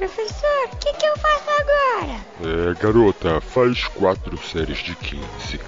Professor, o que, que eu faço agora? É, garota, faz quatro séries de 15.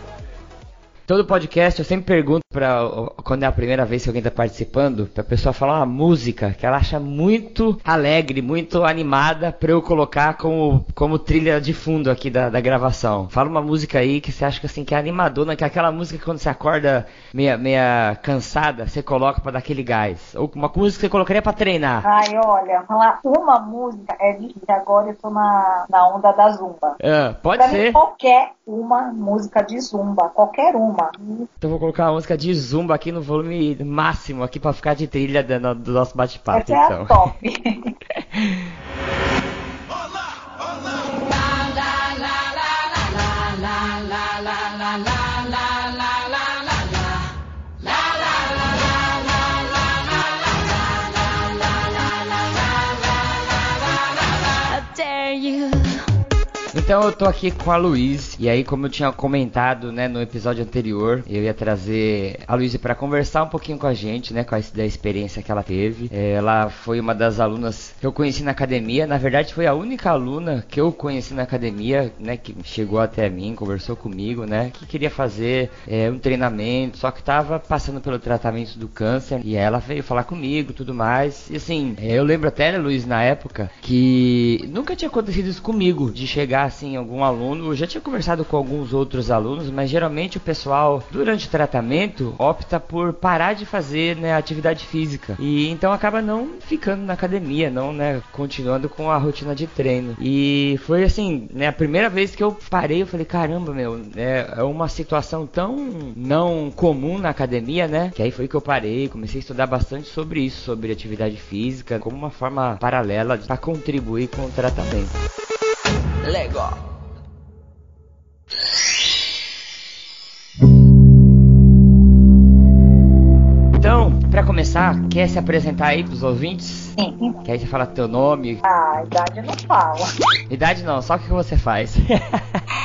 Todo podcast eu sempre pergunto para quando é a primeira vez que alguém está participando, para a pessoa falar uma música que ela acha muito alegre, muito animada para eu colocar como, como trilha de fundo aqui da, da gravação. Fala uma música aí que você acha que assim que é animadona, que é aquela música que quando você acorda meia, meia cansada, você coloca para dar aquele gás. Ou uma música que você colocaria para treinar. Ai, olha, falar uma música é difícil. Agora eu tô na, na onda da zumba. É, pode pra ser. Mim, qualquer uma música de zumba, qualquer uma. Então vou colocar uma música de zumba aqui no volume máximo aqui para ficar de trilha do, do nosso bate-papo. Essa é então. a top. Então eu tô aqui com a Luiz e aí como eu tinha comentado, né, no episódio anterior, eu ia trazer a Luiz para conversar um pouquinho com a gente, né, com a da experiência que ela teve. É, ela foi uma das alunas que eu conheci na academia, na verdade foi a única aluna que eu conheci na academia, né, que chegou até mim, conversou comigo, né, que queria fazer é, um treinamento, só que tava passando pelo tratamento do câncer e ela veio falar comigo, tudo mais. E assim, é, eu lembro até, né, Luiz, na época que nunca tinha acontecido isso comigo, de chegar assim algum aluno, eu já tinha conversado com alguns outros alunos, mas geralmente o pessoal durante o tratamento opta por parar de fazer né, atividade física e então acaba não ficando na academia, não né, continuando com a rotina de treino. E foi assim, né, a primeira vez que eu parei, eu falei caramba meu, é, é uma situação tão não comum na academia, né? Que aí foi que eu parei, comecei a estudar bastante sobre isso, sobre atividade física, como uma forma paralela para contribuir com o tratamento. Lego. Então, para começar, quer se apresentar aí pros ouvintes? Sim. Que aí você fala teu nome. Ah, idade não fala. Idade não, só o que você faz.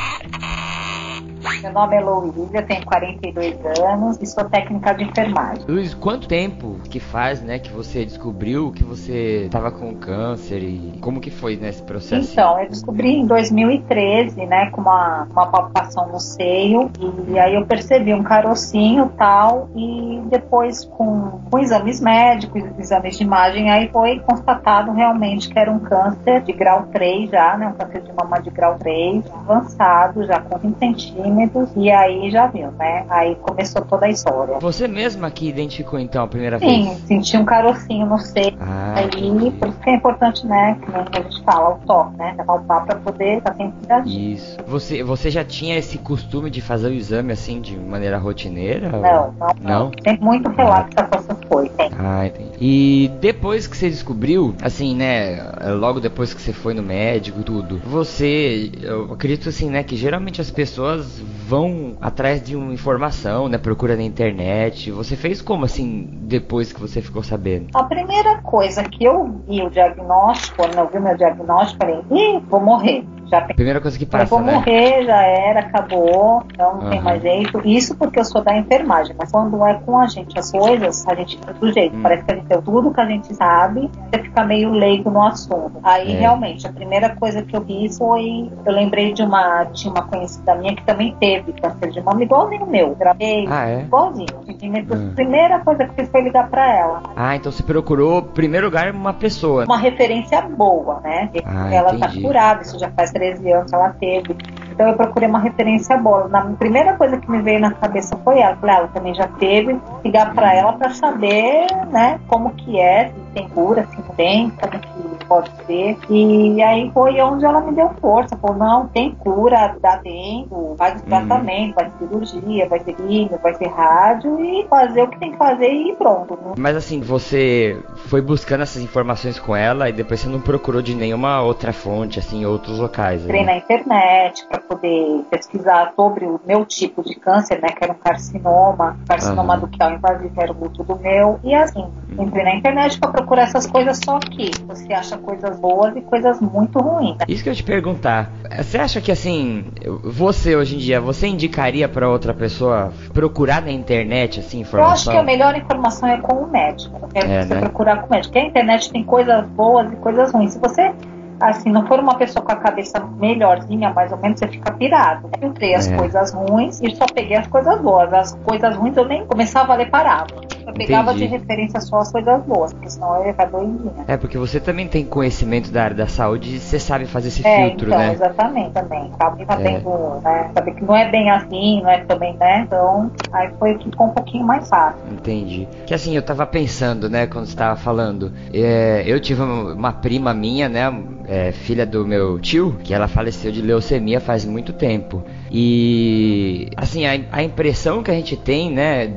Meu nome é Louise, tenho 42 anos e sou técnica de enfermagem. Luiz, quanto tempo que faz, né, que você descobriu que você estava com câncer e como que foi nesse processo? Então, eu descobri em 2013, né, com uma, uma palpação no seio e aí eu percebi um carocinho tal e depois com, com exames médicos, exames de imagem, aí foi constatado realmente que era um câncer de grau 3 já, né, um câncer de mama de grau 3, avançado, já com 20 centímetros e aí já viu, né? Aí começou toda a história. Você mesma que identificou então a primeira Sim, vez? Sim, senti um carocinho no seio. Ah, aí, por isso que é importante, né? Que nem a gente fala, o toque, né? Palpar pra poder estar sempre reagindo. Isso. Você, você já tinha esse costume de fazer o exame assim de maneira rotineira? Não, não, não. Tem muito relato com essas coisas, tem. Ah, entendi. E depois que você descobriu, assim, né, logo depois que você foi no médico e tudo, você, eu acredito assim, né, que geralmente as pessoas vão atrás de uma informação, né, procura na internet. Você fez como assim depois que você ficou sabendo? A primeira coisa que eu vi o diagnóstico, quando eu vi meu diagnóstico, falei, ih, vou morrer. Já Primeira coisa que eu passa, vou né? morrer, já era, acabou, então não tem Aham. mais jeito. Isso porque eu sou da enfermagem, mas quando é com a gente as coisas, a gente fica do jeito. Hum. Parece que a gente tem tudo que a gente sabe, você fica meio leigo no assunto. Aí É. realmente, a primeira coisa que eu vi foi, eu lembrei de uma, tinha uma conhecida minha que também teve câncer de mama, igualzinho o meu. Gravei, Ah, é? igualzinho. Hum. A primeira coisa que fiz foi ligar pra ela. Ah, então você procurou, em primeiro lugar, uma pessoa. Uma referência boa, né? Ah, ela entendi. tá curada, isso já faz 13 anos ela teve. Então eu procurei uma referência boa. Na primeira coisa que me veio na cabeça foi ela. Falei, ah, ela também já teve. Ligar pra ela pra saber, né, como que é, se tem cura, se não tem, como que pode ser. E aí foi onde ela me deu força. Falou, não, tem cura, dá tempo, faz o tratamento, vai cirurgia, vai ter químio, vai ter rádio e fazer o que tem que fazer e pronto. né? Mas assim, você foi buscando essas informações com ela e depois você não procurou de nenhuma outra fonte, assim, outros locais. Entrei né? na internet para poder pesquisar sobre o meu tipo de câncer, né, que era um carcinoma, carcinoma do que invasivo era o do meu, e assim, entrei na internet para procurar essas coisas, só que você acha coisas boas e coisas muito ruins. Isso que eu te perguntar. Você acha que assim, você hoje em dia, você indicaria pra outra pessoa procurar na internet assim Eu acho informação? que a melhor informação é com o médico. É, É, você né? procurar com o médico. Porque a internet tem coisas boas e coisas ruins. Se você assim, não for uma pessoa com a cabeça melhorzinha, mais ou menos, você fica pirado. Eu filtrei as É. coisas ruins e só peguei as coisas boas. As coisas ruins eu nem começava a ler, parava. Eu pegava Entendi. de referência só as coisas boas, porque senão eu ia ficar doidinha. É, porque você também tem conhecimento da área da saúde e você sabe fazer esse É, filtro, então, né? exatamente, também. Acabei tá É. né? Saber que não é bem assim, não é também, né? Então, aí foi que ficou um pouquinho mais fácil. Entendi. Que assim, eu tava pensando, né, quando você tava falando. é, eu tive uma uma prima minha, né, é, filha do meu tio, que ela faleceu de leucemia faz muito tempo. E assim, a, a impressão que a gente tem, né,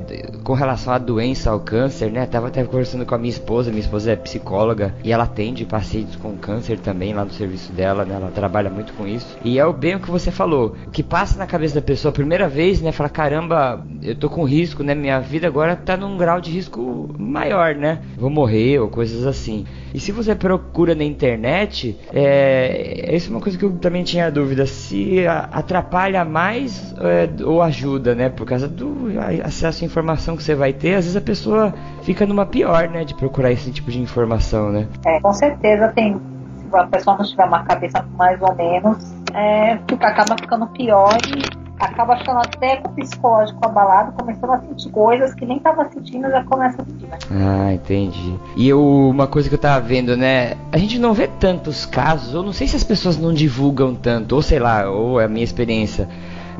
com relação à doença, ao câncer, né, tava até conversando com a minha esposa, minha esposa é psicóloga e ela atende pacientes com câncer também lá no serviço dela, né, ela trabalha muito com isso. E é o bem o que você falou, o que passa na cabeça da pessoa a primeira vez, né, fala, caramba, eu tô com risco, né, minha vida agora tá num grau de risco maior, né, vou morrer ou coisas assim. E se você procura na internet, é, isso é uma coisa que eu também tinha dúvida, se atrapalha mais é, ou ajuda, né? Por causa do acesso à informação que você vai ter, às vezes a pessoa fica numa pior, né? De procurar esse tipo de informação, né? É, com certeza tem. Se a pessoa não tiver uma cabeça mais ou menos, é, fica, acaba ficando pior e acaba ficando até com o psicológico abalado, começando a sentir coisas que nem estava sentindo, já começa a sentir. Né? Ah, entendi. E eu, uma coisa que eu tava vendo, né? A gente não vê tantos casos, ou não sei se as pessoas não divulgam tanto, ou sei lá, ou é a minha experiência.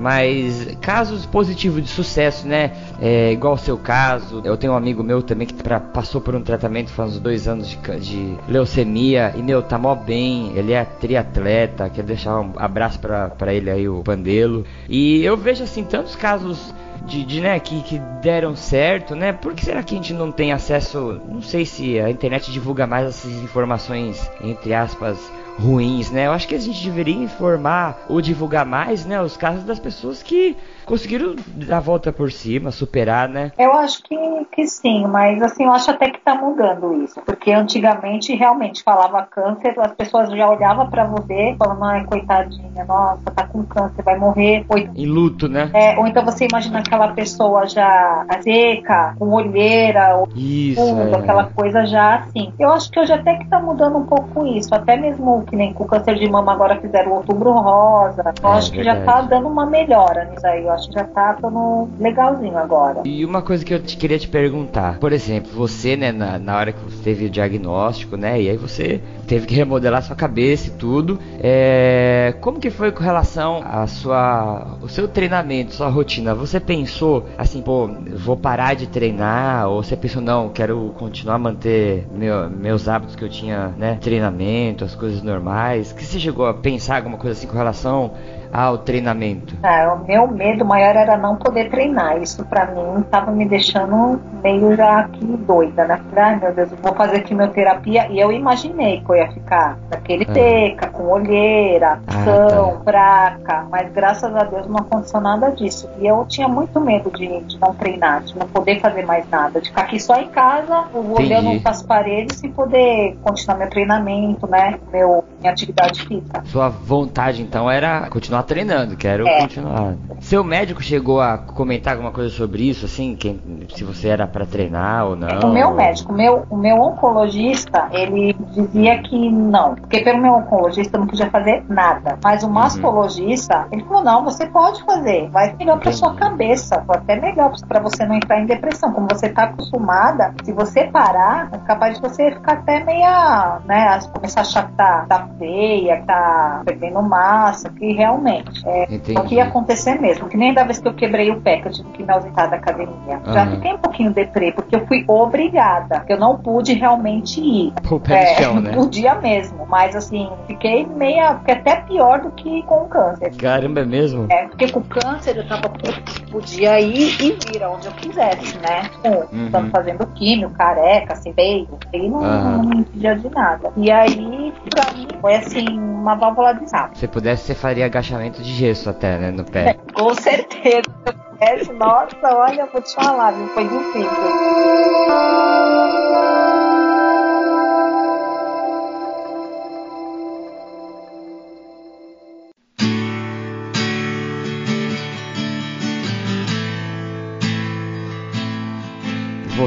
Mas casos positivos de sucesso, né? É, igual o seu caso. Eu tenho um amigo meu também que pra- passou por um tratamento faz uns dois anos de, de leucemia. E, meu, tá mó bem. Ele é triatleta. Quero deixar um abraço pra ele aí, o Pandelo. E eu vejo, assim, tantos casos de, de, né, que, que deram certo, né? Por que será que a gente não tem acesso? Não sei se a internet divulga mais essas informações, entre aspas, ruins, né? Eu acho que a gente deveria informar ou divulgar mais, né, os casos das pessoas que conseguiram dar a volta por cima, superar, né? Eu acho que, que sim, mas assim, eu acho até que tá mudando isso. Porque antigamente realmente falava câncer, as pessoas já olhavam pra você falando, ai, coitadinha, nossa, tá com câncer, vai morrer. Ou, Em luto, né? é, ou então você imagina aquela pessoa já seca, com olheira, ou Isso. fundo, é. aquela coisa já assim. Eu acho que hoje até que tá mudando um pouco isso. Até mesmo que nem com o câncer de mama agora fizeram o outubro rosa. Eu É, acho que já tá verdade. dando uma melhora nisso aí. Eu acho que já tá dando legalzinho agora. E uma coisa que eu te- queria te perguntar, por exemplo, você, né, na, na hora que você teve o diagnóstico, né, e aí você teve que remodelar sua cabeça e tudo, é, como que foi com relação a sua, o seu treinamento, sua rotina? Você pensou assim, pô, vou parar de treinar, ou você pensou não, quero continuar a manter meu- meus hábitos que eu tinha, né, treinamento, as coisas normais? Que você chegou a pensar alguma coisa assim com relação ao treinamento? Ah, o meu medo maior era não poder treinar. Isso pra mim tava me deixando meio já aqui doida, né? Falei, Ai meu Deus, eu vou fazer quimioterapia. E eu imaginei que eu ia ficar daquele Ah. seca, com olheira, Ah, cão, fraca. Mas graças a Deus não aconteceu nada disso. E eu tinha muito medo de, de não treinar, de não poder fazer mais nada. De ficar aqui só em casa, olhando para as paredes e poder continuar meu treinamento, né? Meu, minha atividade física. Sua vontade então era continuar treinando, quero É. continuar. Seu médico chegou a comentar alguma coisa sobre isso, assim, quem, se você era pra treinar ou não? O meu médico, o meu, o meu oncologista, ele dizia que não, porque pelo meu oncologista eu não podia fazer nada. Mas o Uhum. mastologista, ele falou: não, você pode fazer, vai melhor pra Entendi. sua cabeça, foi até melhor pra você não entrar em depressão. Como você tá acostumada, se você parar, é capaz de você ficar até meia, né, começar a achar que tá, tá feia, que tá perdendo massa, que realmente. É, o que ia acontecer mesmo, que nem da vez que eu quebrei o pé, que eu tive que me ausentar da academia. Já Aham. fiquei um pouquinho deprê, porque eu fui obrigada, eu não pude realmente ir. O pé no chão, não né? podia mesmo, mas assim, fiquei meia, fiquei até pior do que com o câncer. Caramba, é mesmo? É, porque com o câncer eu tava podia ir e vir aonde eu quisesse, né? Com, Uhum. Tava fazendo químio, careca, assim, peito, aí não, Aham. não me impedia de nada. E aí, pra mim, foi assim, uma válvula de escape. Se pudesse, você faria agachamento de gesso até, né, no pé. Com certeza. Nossa, olha, vou te falar, viu? Foi difícil.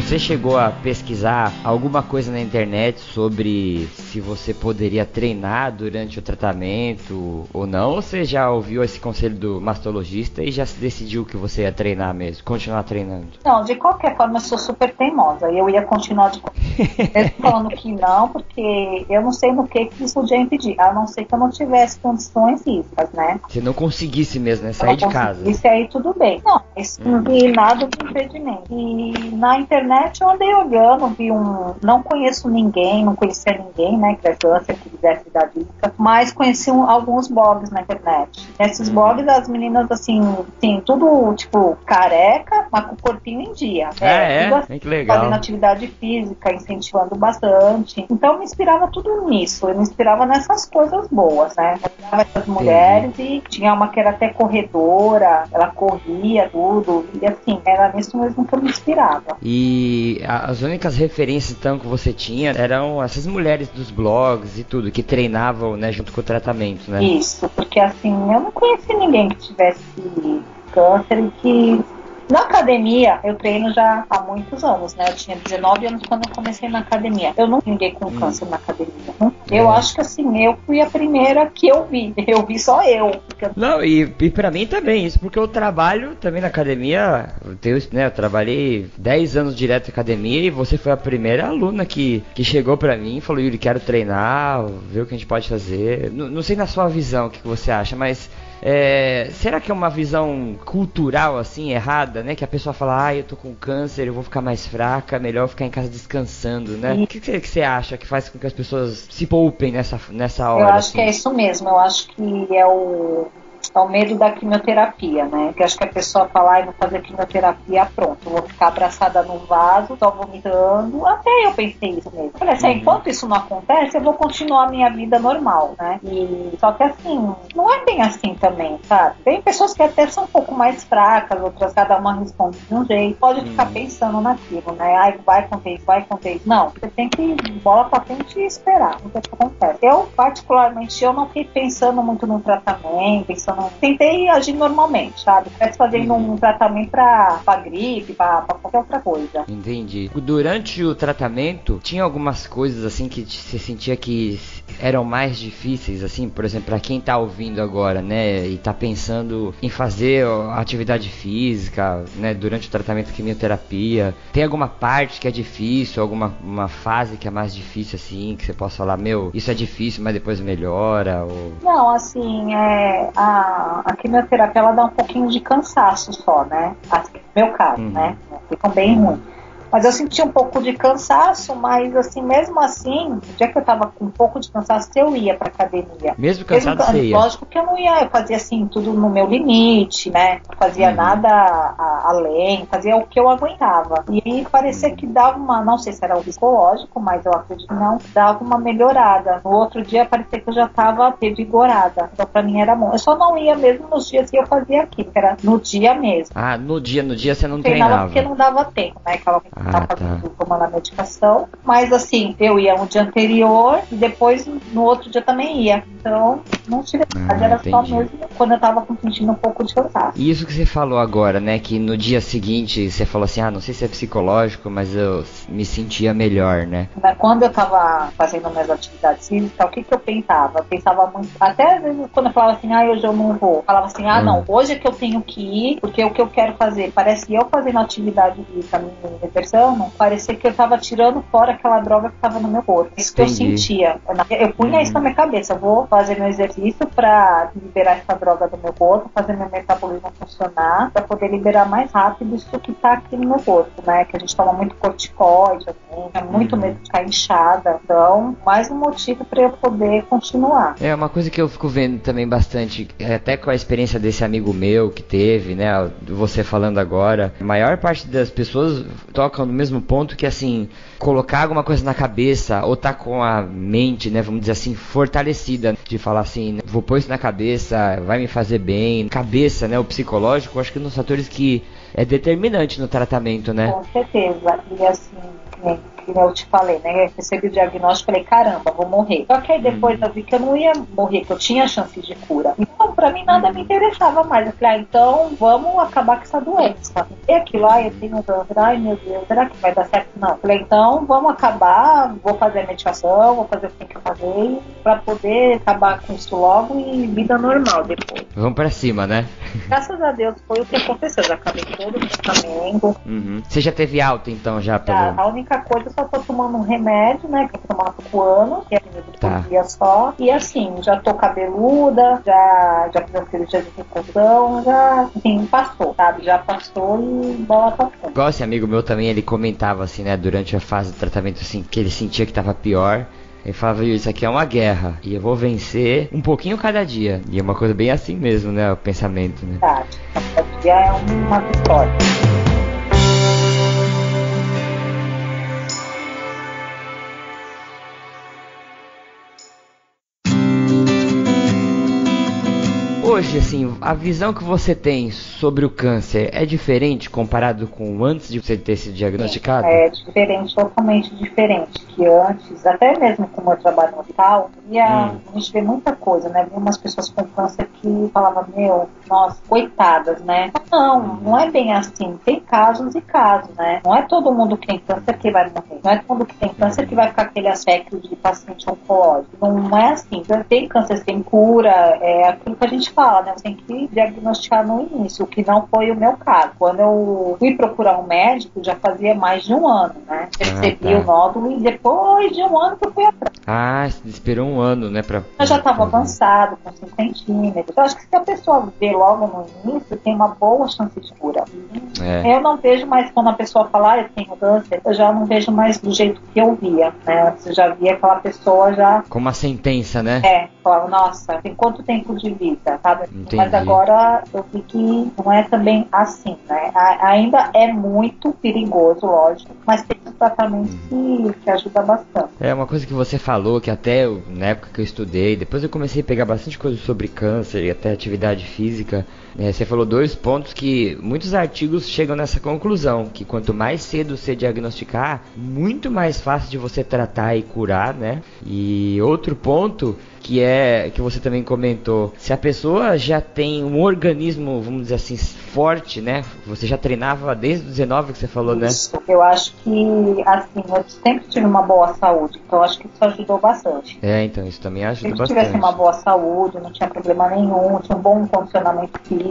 Você chegou a pesquisar alguma coisa na internet sobre se você poderia treinar durante o tratamento ou não? Ou você já ouviu esse conselho do mastologista e já se decidiu que você ia treinar mesmo, continuar treinando? Não, de qualquer forma eu sou super teimosa. Eu ia continuar de falando que não, porque eu não sei no que que isso podia impedir, a não ser que eu não tivesse condições físicas, né? Se não conseguisse mesmo, né? Sair de casa. Isso aí tudo bem. Não, isso não vi nada de impedimento. E na internet eu andei olhando, vi um. Não conheço ninguém, não conhecia ninguém, né? Que é câncer, que quisesse dar dica, mas conheci um, alguns blogs na internet. Nesses uhum. blogs, as meninas, assim, assim, tudo tipo careca, mas com o corpinho em dia. É, é, é? Assim, que legal. Fazendo atividade física, incentivando bastante. Então, me inspirava tudo nisso. Eu me inspirava nessas coisas boas, né? Eu essas mulheres e tinha uma que era até corredora, ela corria tudo. E assim, era nisso mesmo que eu me inspirava. E as únicas referências então que você tinha eram essas mulheres dos blogs e tudo, que treinavam, né, junto com o tratamento, né? Isso, porque assim, eu não conheci ninguém que tivesse câncer e que na academia, eu treino já há muitos anos, né? Eu tinha 19 anos quando eu comecei na academia. Eu não ninguém com hum. câncer na academia. Né? Eu é. acho que assim, eu fui a primeira que eu vi. Eu vi só eu. Não, e, e pra mim também, isso porque eu trabalho também na academia. Eu, tenho, né, eu trabalhei 10 anos direto na academia e você foi a primeira aluna que, que chegou pra mim e falou, Yuri, quero treinar, ver o que a gente pode fazer. Não, não sei na sua visão o que, que você acha, mas é, será que é uma visão cultural assim errada, né? Que a pessoa fala, ah, eu tô com câncer, eu vou ficar mais fraca, melhor ficar em casa descansando, né? O que, que, você acha que faz com que as pessoas se poupem nessa, nessa hora? Eu acho assim? que é isso mesmo. Eu acho que é o é o medo da quimioterapia, né? Que acho que a pessoa fala, ai, vou fazer quimioterapia, pronto, vou ficar abraçada no vaso, só vomitando. Até eu pensei isso mesmo. Falei assim, uhum. enquanto isso não acontece, eu vou continuar a minha vida normal, né? E só que assim, não é bem assim também, sabe? Tem pessoas que até são um pouco mais fracas, outras cada uma responde de um jeito. Pode uhum. ficar pensando naquilo, né? Ai, vai acontecer isso, vai acontecer isso. Não, você tem que bola pra frente e esperar o que acontece. Eu, particularmente, eu não fiquei pensando muito no tratamento, pensando tentei agir normalmente, sabe? Estivesse fazendo uhum. um tratamento pra, pra gripe, pra, pra, qualquer outra coisa. Entendi. Durante o tratamento, tinha algumas coisas assim que você sentia que eram mais difíceis, assim, por exemplo, para quem tá ouvindo agora, né, e tá pensando em fazer atividade física, né, durante o tratamento de quimioterapia, tem alguma parte que é difícil, alguma uma fase que é mais difícil, assim, que você possa falar, meu, isso é difícil, mas depois melhora? Ou... Não, assim, é, a a, quimioterapia ela dá um pouquinho de cansaço só, né? Assim, meu caso, uhum. né? Ficam bem ruins. Mas eu senti um pouco de cansaço, mas assim, mesmo assim, dia que eu tava com um pouco de cansaço, eu ia pra academia. Mesmo cansado mesmo, você ia? Lógico que eu não ia, eu fazia assim, tudo no meu limite, né? Não fazia uhum. nada a, além, fazia o que eu aguentava. E parecia uhum. que dava uma, não sei se era o psicológico, mas eu acredito que não, dava uma melhorada. No outro dia parecia que eu já tava revigorada. Então pra mim era bom. Eu só não ia mesmo nos dias que eu fazia aqui, que era no dia mesmo. Ah, no dia, no dia você não treinava? Treinava porque não dava tempo, né? Aquela ah, tá. tomando a medicação. Mas assim, eu ia um dia anterior e depois no outro dia também ia. Então, não tive ah, era entendi. só mesmo quando eu tava sentindo um pouco de cansaço. E isso que você falou agora, né? Que no dia seguinte você falou assim, ah, não sei se é psicológico, mas eu me sentia melhor, né? Quando eu tava fazendo minhas atividades físicas, o que que eu pensava? Eu pensava muito, até às vezes quando eu falava assim, ah, hoje eu não vou. Eu falava assim, ah, hum. não, hoje é que eu tenho que ir, porque é o que eu quero fazer. Parece que eu fazendo atividade física, minha depressão, parecia que eu tava tirando fora aquela droga que tava no meu corpo. Isso Entendi. que eu sentia. Eu punha isso na minha cabeça. Eu vou fazer meu exercício para liberar essa droga do meu corpo, fazer meu metabolismo funcionar, para poder liberar mais rápido isso que tá aqui no meu corpo, né? Que a gente toma muito corticoide, assim, é muito uhum. medo de ficar inchada. Então, mais um motivo para eu poder continuar. É uma coisa que eu fico vendo também bastante, até com a experiência desse amigo meu que teve, né? Você falando agora, a maior parte das pessoas tocam no mesmo ponto que assim, colocar alguma coisa na cabeça ou tá com a mente, né, vamos dizer assim, fortalecida de falar assim, vou pôr isso na cabeça, vai me fazer bem. Cabeça, né, o psicológico, acho que é um dos fatores que é determinante no tratamento, né? Com certeza. E assim, que eu te falei, né? Eu recebi o diagnóstico e falei, caramba, vou morrer. Só que aí depois hum. eu vi que eu não ia morrer, que eu tinha chance de cura. Então, pra mim nada me interessava mais. Eu falei, ah, então vamos acabar com essa doença. E aquilo, ah, eu tenho câncer, ai meu Deus, será que vai dar certo? Não. Eu falei, então vamos acabar, vou fazer a medicação, vou fazer o que tem que fazer pra poder acabar com isso logo e vida normal depois. Vamos pra cima, né? Graças a Deus foi o que aconteceu. Já acabei todo o tratamento. Uhum. Você já teve alta então já pelo. Já, a única coisa, eu só tô tomando um remédio, né? Que eu tomando por ano, que é por Tá. dia só. E assim, já tô cabeluda, já, já fiz a cirurgia de reconstrução, já, assim, passou, sabe? Já passou e bola pra frente. Igual esse amigo meu também, ele comentava assim, né, durante a fase do tratamento, assim, que ele sentia que tava pior. Ele falava, isso aqui é uma guerra e eu vou vencer um pouquinho cada dia. E é uma coisa bem assim mesmo, né, o pensamento, né? Verdade. Cada dia é uma vitória. Hoje, assim, a visão que você tem sobre o câncer é diferente comparado com antes de você ter sido diagnosticado? É diferente, totalmente diferente. Que antes, até mesmo como eu trabalho no hospital, ia, Hum. a gente vê muita coisa, né? Vi umas pessoas com câncer que falavam, meu, nossa, coitadas, né? Não, não é bem assim. Tem casos e casos, né? Não é todo mundo que tem câncer que vai morrer. Não é todo mundo que tem câncer que vai ficar aquele aspecto de paciente oncológico. Não é assim. Tem câncer sem cura, é aquilo que a gente fala, né? Você tem que diagnosticar no início, o que não foi o meu caso. Quando eu fui procurar um médico, já fazia mais de um ano, né? Percebi tá. o nódulo e depois de um ano que eu fui atrás. Ah, você esperou um ano, né, pra... Eu já estava avançado, com 5 centímetros. Eu acho que se a pessoa vê logo no início, tem uma boa chance de cura. É. Eu não vejo mais quando a pessoa fala, ah, eu tenho câncer, eu já não vejo mais do jeito que eu via, né? Antes eu já via aquela pessoa já, Com uma sentença, né? é, falava, nossa, tem quanto tempo de vida, sabe? Entendi. Mas agora eu vi que não é também assim, né? A- ainda é muito perigoso, lógico, mas tem um tratamento que, que ajuda bastante. É uma coisa que você falou, que até eu- na época que eu estudei, depois eu comecei a pegar bastante coisa sobre câncer e até atividade física. Né, você falou dois pontos que muitos artigos chegam nessa conclusão, que quanto mais cedo você diagnosticar, muito mais fácil de você tratar e curar, né? E outro ponto que é que você também comentou, se a pessoa já tem um organismo, vamos dizer assim, forte, né? Você já treinava desde os 19 que você falou, né? Isso. Eu acho que, assim, eu sempre tive uma boa saúde, então eu acho que isso ajudou bastante. É, então isso também Se ajuda eu bastante. tivesse uma boa saúde, não tinha problema nenhum, tinha um bom condicionamento físico.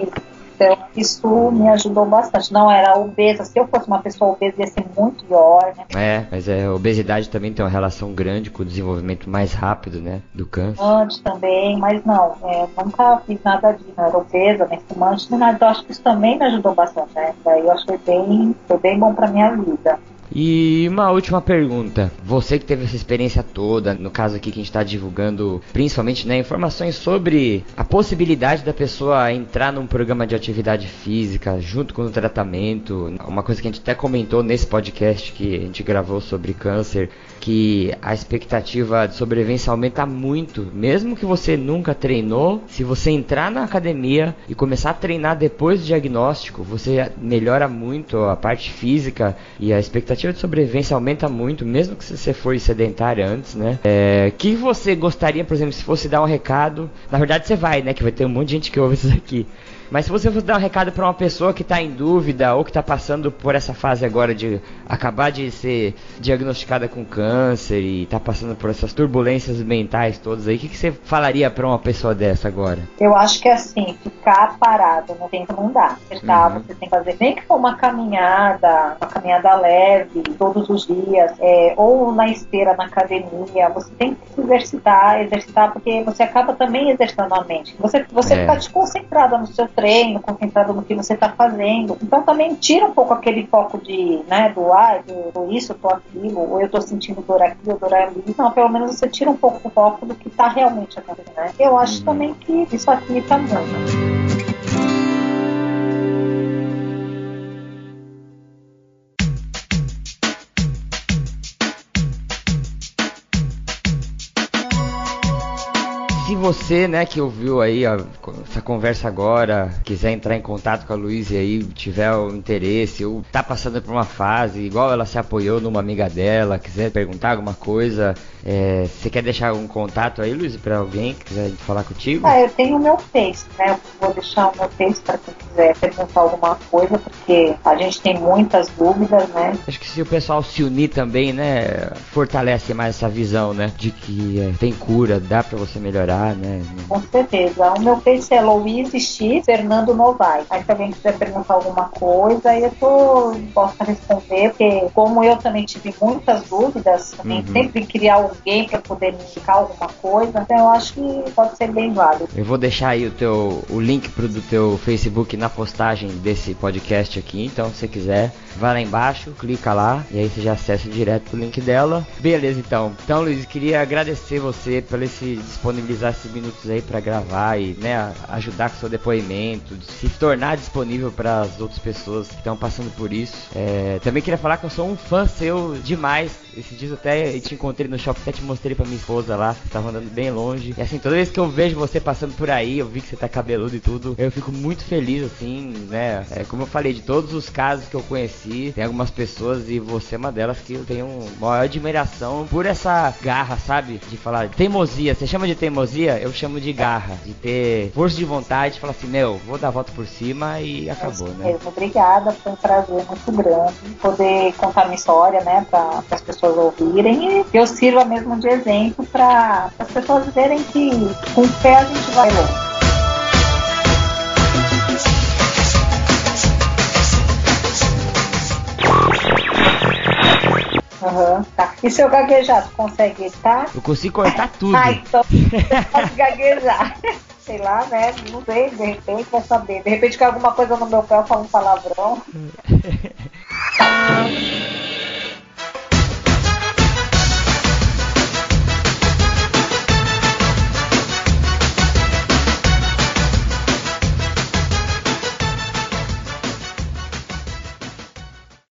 Então, isso me ajudou bastante. Não era obesa. Se eu fosse uma pessoa obesa, ia ser muito pior, né? É, mas é, a obesidade também tem uma relação grande com o desenvolvimento mais rápido, né, do câncer. Antes também, mas não, é, nunca fiz nada disso. Não era obesa, nem fumante, nem nada. Então, acho que isso também me ajudou bastante, né? Daí eu achei bem, foi bem bom pra minha vida. E uma última pergunta. Você que teve essa experiência toda, no caso aqui que a gente está divulgando, principalmente né, informações sobre a possibilidade da pessoa entrar num programa de atividade física junto com o tratamento. Uma coisa que a gente até comentou nesse podcast que a gente gravou sobre câncer, que a expectativa de sobrevivência aumenta muito, mesmo que você nunca treinou. Se você entrar na academia e começar a treinar depois do diagnóstico, você melhora muito a parte física e a expectativa de sobrevivência aumenta muito, mesmo que você for sedentário antes, né? É, que você gostaria, por exemplo, se fosse dar um recado? Na verdade, você vai, né? Que vai ter um monte de gente que ouve isso aqui. Mas se você fosse dar um recado para uma pessoa que está em dúvida ou que está passando por essa fase agora de acabar de ser diagnosticada com câncer e está passando por essas turbulências mentais todas aí, o que, que você falaria para uma pessoa dessa agora? Eu acho que assim, ficar parado no tempo não dá. Tá? Uhum. Você tem que fazer, nem que for uma caminhada, uma caminhada leve, todos os dias, é, ou na esteira, na academia, você tem que se exercitar, exercitar, porque você acaba também exercitando a mente. Você, você É. fica desconcentrada no seu treino, concentrado no que você está fazendo. Então também tira um pouco aquele foco de, né, do ah, tô isso, eu tô aquilo, ou eu tô sentindo dor aqui, ou dor ali. Não, pelo menos você tira um pouco o foco do que está realmente acontecendo. Né? Eu acho Uhum. também que isso facilita muito. Você, né, que ouviu aí ó, essa conversa agora, quiser entrar em contato com a Luísa aí, tiver o interesse, ou tá passando por uma fase, igual ela se apoiou numa amiga dela, quiser perguntar alguma coisa, É, você quer deixar algum contato aí, Luiz, para alguém que quiser falar contigo? Ah, eu tenho o meu Face, né? Eu vou deixar o meu Face para quem quiser perguntar alguma coisa, porque a gente tem muitas dúvidas, né? Acho que se o pessoal se unir também, né, fortalece mais essa visão, né, de que é, tem cura, dá para você melhorar, né? Com certeza. O meu Face é Luiz X Fernando Novaes. Aí se alguém quiser perguntar alguma coisa, aí eu tô, posso responder, porque como eu também tive muitas dúvidas, também uhum. sempre queria alguém para poder me indicar alguma coisa, então eu acho que pode ser bem válido. Eu vou deixar aí o teu o link pro do teu Facebook na postagem desse podcast aqui, então se você quiser, vai lá embaixo, clica lá e aí você já acessa direto pro link dela. Beleza, então. Então, Luiz, queria agradecer você por esse disponibilizar esses minutos aí para gravar e, né, ajudar com seu depoimento, de se tornar disponível para as outras pessoas que estão passando por isso. É, também queria falar que eu sou um fã seu demais. Esses dias até te encontrei no shopping, até te mostrei pra minha esposa lá, que tava andando bem longe. E assim, toda vez que eu vejo você passando por aí, eu vi que você tá cabeludo e tudo, eu fico muito feliz, assim, né? É, como eu falei, de todos os casos que eu conheci, tem algumas pessoas e você é uma delas que eu tenho maior admiração por essa garra, sabe? De falar teimosia. Você chama de teimosia? Eu chamo de garra. De ter força de vontade, de falar assim, meu, vou dar a volta por cima e acabou, né? Obrigada, foi um prazer muito grande poder contar minha história, né, para as pessoas ouvirem e eu sirva mesmo de exemplo para as pessoas verem que com fé a gente vai longe. Uhum, tá. E se eu gaguejar, tu consegue editar? Eu consigo cortar tudo. Ah, então pode gaguejar. Sei lá, né? Não sei, de repente vai saber. De repente cai alguma coisa no meu pé, eu falo um palavrão.